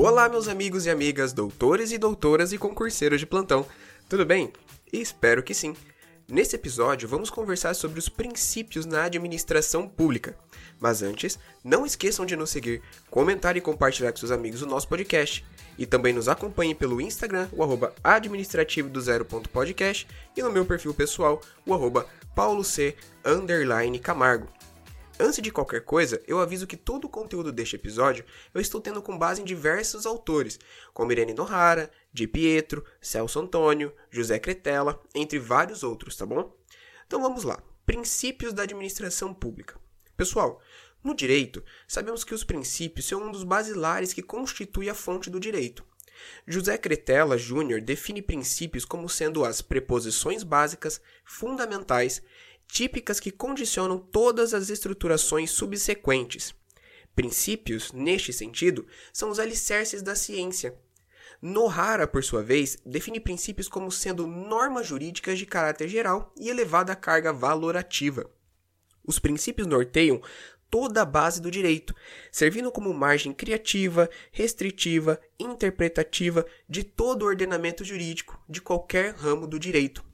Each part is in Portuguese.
Olá, meus amigos e amigas, doutores e doutoras e concurseiros de plantão. Tudo bem? Espero que sim. Nesse episódio, vamos conversar sobre os princípios na administração pública. Mas antes, não esqueçam de nos seguir, comentar e compartilhar com seus amigos o nosso podcast. E também nos acompanhem pelo Instagram, o arroba administrativo do zero.podcast e no meu perfil pessoal, o arroba. Antes de qualquer coisa, eu aviso que todo o conteúdo deste episódio eu estou tendo com base em diversos autores, como Irene Nohara, Di Pietro, Celso Antônio, José Cretella, entre vários outros, tá bom? Então vamos lá. Princípios da administração pública. Pessoal, no direito, sabemos que os princípios são um dos basilares que constitui a fonte do direito. José Cretella Júnior define princípios como sendo as preposições básicas, fundamentais típicas que condicionam todas as estruturações subsequentes. Princípios, neste sentido, são os alicerces da ciência. Nohara, por sua vez, define princípios como sendo normas jurídicas de caráter geral e elevada carga valorativa. Os princípios norteiam toda a base do direito, servindo como margem criativa, restritiva, interpretativa de todo o ordenamento jurídico de qualquer ramo do direito.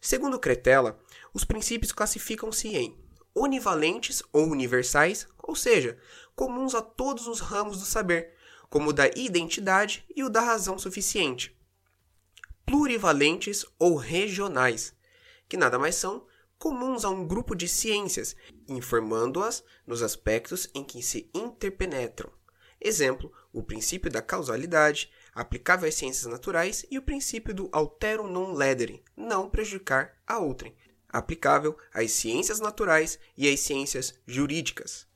Segundo Cretella, os princípios classificam-se em univalentes ou universais, ou seja, comuns a todos os ramos do saber, como o da identidade e o da razão suficiente. Plurivalentes ou regionais, que nada mais são comuns a um grupo de ciências, informando-as nos aspectos em que se interpenetram. Exemplo, o princípio da causalidade, aplicável às ciências naturais, e o princípio do alterum non ledere, não prejudicar a outrem, aplicável às ciências naturais e às ciências jurídicas.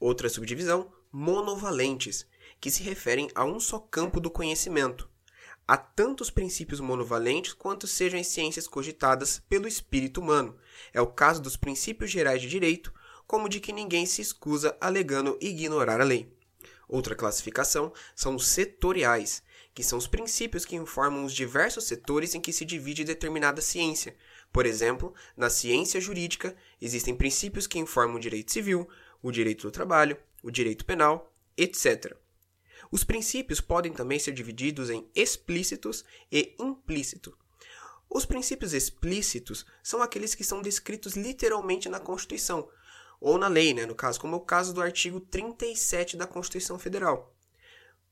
Outra subdivisão, monovalentes, que se referem a um só campo do conhecimento. Há tantos princípios monovalentes quanto sejam as ciências cogitadas pelo espírito humano. É o caso dos princípios gerais de direito, como de que ninguém se excusa alegando ignorar a lei. Outra classificação são os setoriais, que são os princípios que informam os diversos setores em que se divide determinada ciência. Por exemplo, na ciência jurídica, existem princípios que informam o direito civil, o direito do trabalho, o direito penal, etc. Os princípios podem também ser divididos em explícitos e implícitos. Os princípios explícitos são aqueles que são descritos literalmente na Constituição, ou na lei, né, no caso, como é o caso do artigo 37 da Constituição Federal.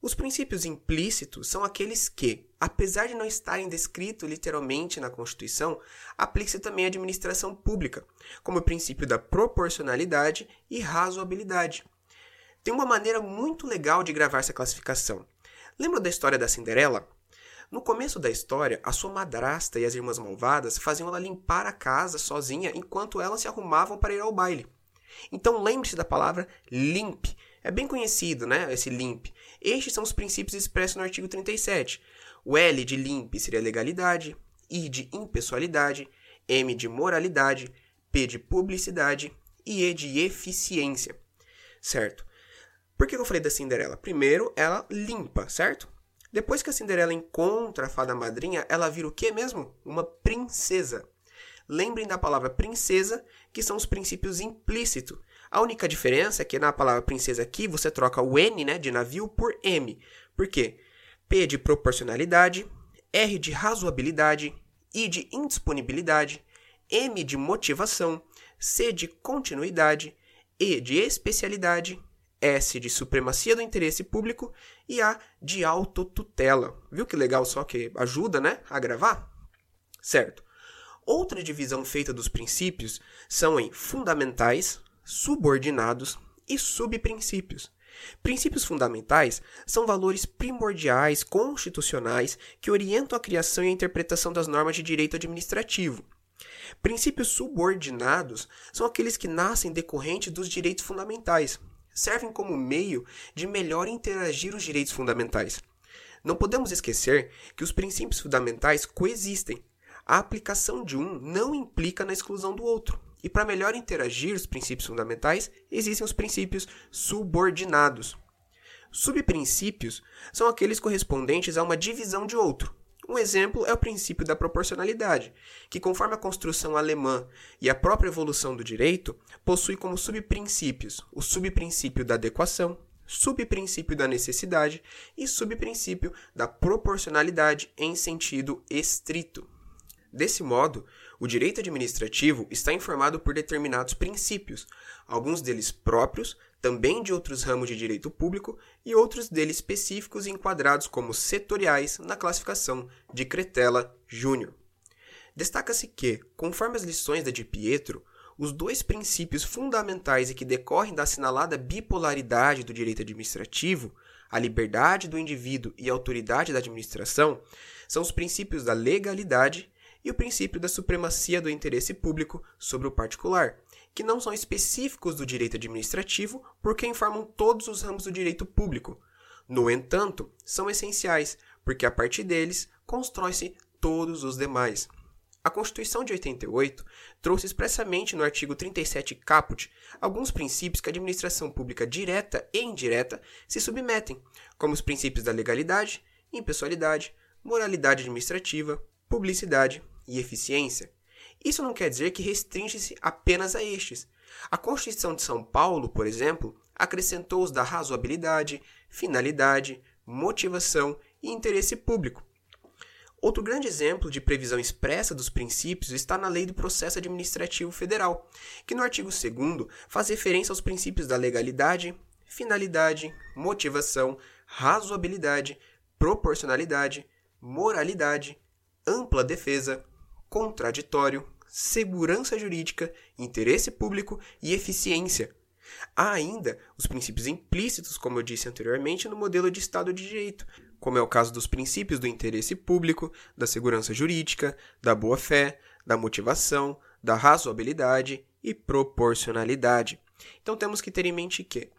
Os princípios implícitos são aqueles que, apesar de não estarem descritos literalmente na Constituição, aplicam-se também à administração pública, como o princípio da proporcionalidade e razoabilidade. Tem uma maneira muito legal de gravar essa classificação. Lembra da história da Cinderela? No começo da história, a sua madrasta e as irmãs malvadas faziam ela limpar a casa sozinha enquanto elas se arrumavam para ir ao baile. Então lembre-se da palavra limpe. É bem conhecido, né, esse limpe. Estes são os princípios expressos no artigo 37. O L de limpe seria legalidade, I de impessoalidade, M de moralidade, P de publicidade e E de eficiência. Certo? Por que eu falei da Cinderela? Primeiro, ela limpa, certo? Depois que a Cinderela encontra a fada madrinha, ela vira o que mesmo? Uma princesa. Lembrem da palavra princesa, que são os princípios implícitos. A única diferença é que na palavra princesa aqui você troca o N né, de navio por M. Por quê? P de proporcionalidade, R de razoabilidade, I de indisponibilidade, M de motivação, C de continuidade, E de especialidade, S de supremacia do interesse público e A de autotutela. Viu que legal só que ajuda, né, a gravar? Certo. Outra divisão feita dos princípios são em fundamentais, subordinados e subprincípios. Princípios fundamentais são valores primordiais constitucionais que orientam a criação e a interpretação das normas de direito administrativo. Princípios subordinados são aqueles que nascem decorrentes dos direitos fundamentais, servem como meio de melhor interagir os direitos fundamentais. Não podemos esquecer que os princípios fundamentais coexistem, a aplicação de um não implica na exclusão do outro. E para melhor interagir os princípios fundamentais, existem os princípios subordinados. Subprincípios são aqueles correspondentes a uma divisão de outro. Um exemplo é o princípio da proporcionalidade, que, conforme a construção alemã e a própria evolução do direito, possui como subprincípios o subprincípio da adequação, subprincípio da necessidade e subprincípio da proporcionalidade em sentido estrito. Desse modo, o direito administrativo está informado por determinados princípios, alguns deles próprios, também de outros ramos de direito público e outros deles específicos enquadrados como setoriais na classificação de Cretella Júnior. Destaca-se que, conforme as lições da de Pietro, os dois princípios fundamentais e que decorrem da assinalada bipolaridade do direito administrativo, a liberdade do indivíduo e a autoridade da administração, são os princípios da legalidade e o princípio da supremacia do interesse público sobre o particular, que não são específicos do direito administrativo porque informam todos os ramos do direito público. No entanto, são essenciais, porque a partir deles constrói-se todos os demais. A Constituição de 88 trouxe expressamente no artigo 37 caput alguns princípios que a administração pública direta e indireta se submetem, como os princípios da legalidade, impessoalidade, moralidade administrativa, publicidade e eficiência. Isso não quer dizer que restringe-se apenas a estes. A Constituição de São Paulo, por exemplo, acrescentou os da razoabilidade, finalidade, motivação e interesse público, Outro grande exemplo de previsão expressa dos princípios está na Lei do Processo Administrativo Federal, que no artigo 2 faz referência aos princípios da legalidade, finalidade, motivação, razoabilidade, proporcionalidade, moralidade, ampla defesa, contraditório, segurança jurídica, interesse público e eficiência. Há ainda os princípios implícitos, como eu disse anteriormente, no modelo de Estado de Direito, como é o caso dos princípios do interesse público, da segurança jurídica, da boa-fé, da motivação, da razoabilidade e proporcionalidade. Então temos que ter em mente que,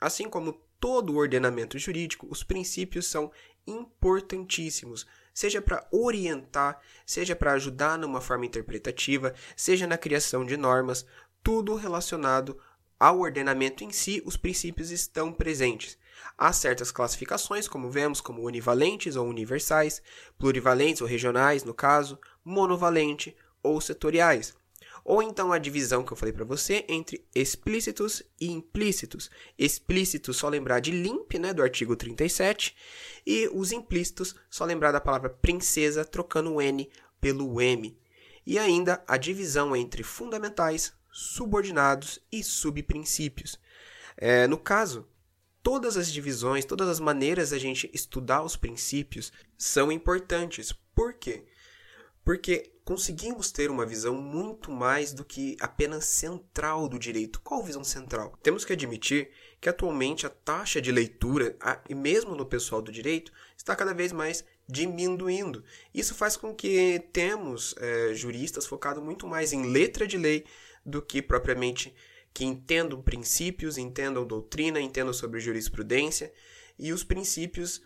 assim como todo o ordenamento jurídico, os princípios são importantíssimos, seja para orientar, seja para ajudar numa forma interpretativa, seja na criação de normas, tudo relacionado ao ordenamento em si, os princípios estão presentes. Há certas classificações, como vemos, como univalentes ou universais, plurivalentes ou regionais, no caso, monovalente ou setoriais. Ou então a divisão que eu falei para você entre explícitos e implícitos. Explícitos, só lembrar de limp, né, do artigo 37, e os implícitos, só lembrar da palavra princesa, trocando o N pelo M. E ainda a divisão entre fundamentais, subordinados e subprincípios. É, no caso, todas as divisões, todas as maneiras da gente estudar os princípios são importantes. Por quê? Porque conseguimos ter uma visão muito mais do que apenas central do direito. Qual visão central? Temos que admitir que atualmente a taxa de leitura, e mesmo no pessoal do direito, está cada vez mais diminuindo. Isso faz com que temos é, juristas focados muito mais em letra de lei do que propriamente que entendam princípios, entendam doutrina, entendam sobre jurisprudência, e os princípios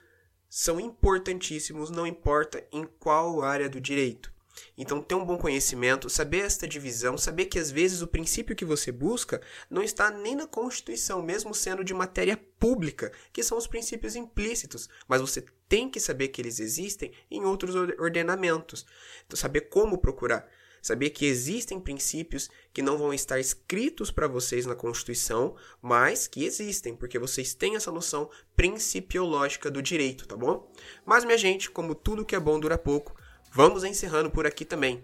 são importantíssimos, não importa em qual área do direito. Então, ter um bom conhecimento, saber esta divisão, saber que às vezes o princípio que você busca não está nem na Constituição, mesmo sendo de matéria pública, que são os princípios implícitos, mas você tem que saber que eles existem em outros ordenamentos. Então, saber como procurar. Saber que existem princípios que não vão estar escritos para vocês na Constituição, mas que existem, porque vocês têm essa noção principiológica do direito, tá bom? Mas, minha gente, como tudo que é bom dura pouco, vamos encerrando por aqui também.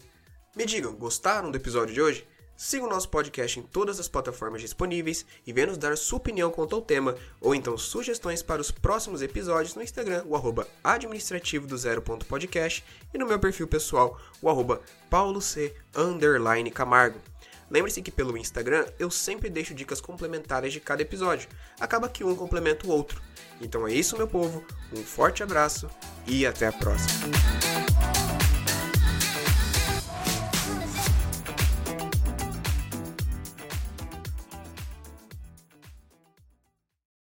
Me digam, gostaram do episódio de hoje? Siga o nosso podcast em todas as plataformas disponíveis e venha nos dar sua opinião quanto ao tema, ou então sugestões para os próximos episódios no Instagram, o arroba administrativo do e no meu perfil pessoal, o arroba pauloc Camargo. Lembre-se que pelo Instagram eu sempre deixo dicas complementares de cada episódio. Acaba que um complementa o outro. Então é isso, meu povo. Um forte abraço e até a próxima.